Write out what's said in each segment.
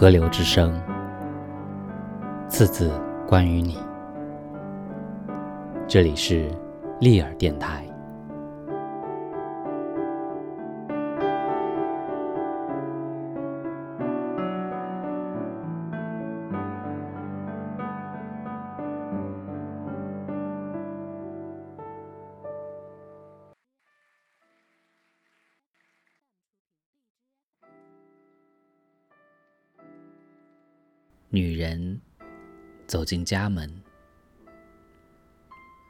河流之声，次次关于你。这里是利尔电台。女人走进家门，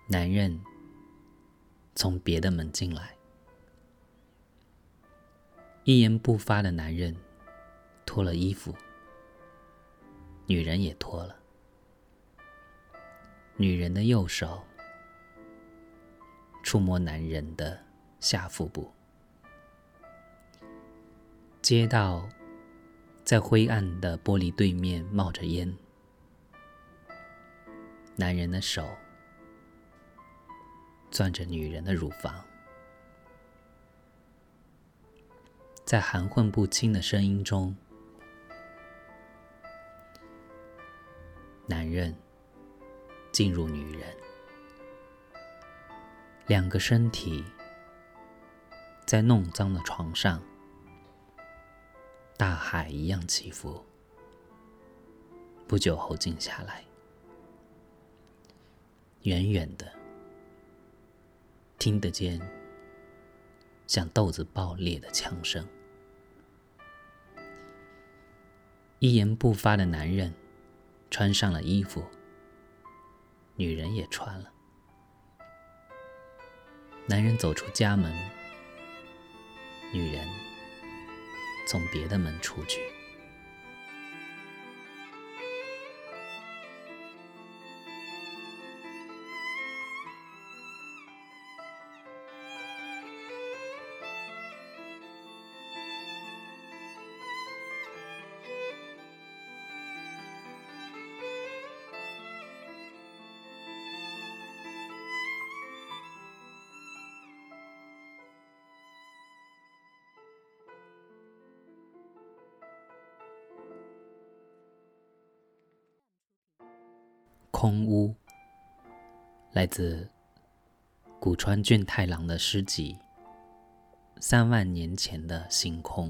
男人从别的门进来。一言不发的男人脱了衣服，女人也脱了。女人的右手触摸男人的下腹部，街道。在灰暗的玻璃对面冒着烟，男人的手攥着女人的乳房，在含混不清的声音中，男人进入女人，两个身体在弄脏的床上。大海一样起伏，不久后静下来，远远的听得见像豆子爆裂的枪声。一言不发的男人穿上了衣服，女人也穿了。男人走出家门，女人。从别的门出去。空屋，来自古川俊太郎的诗集《三万年前的星空》。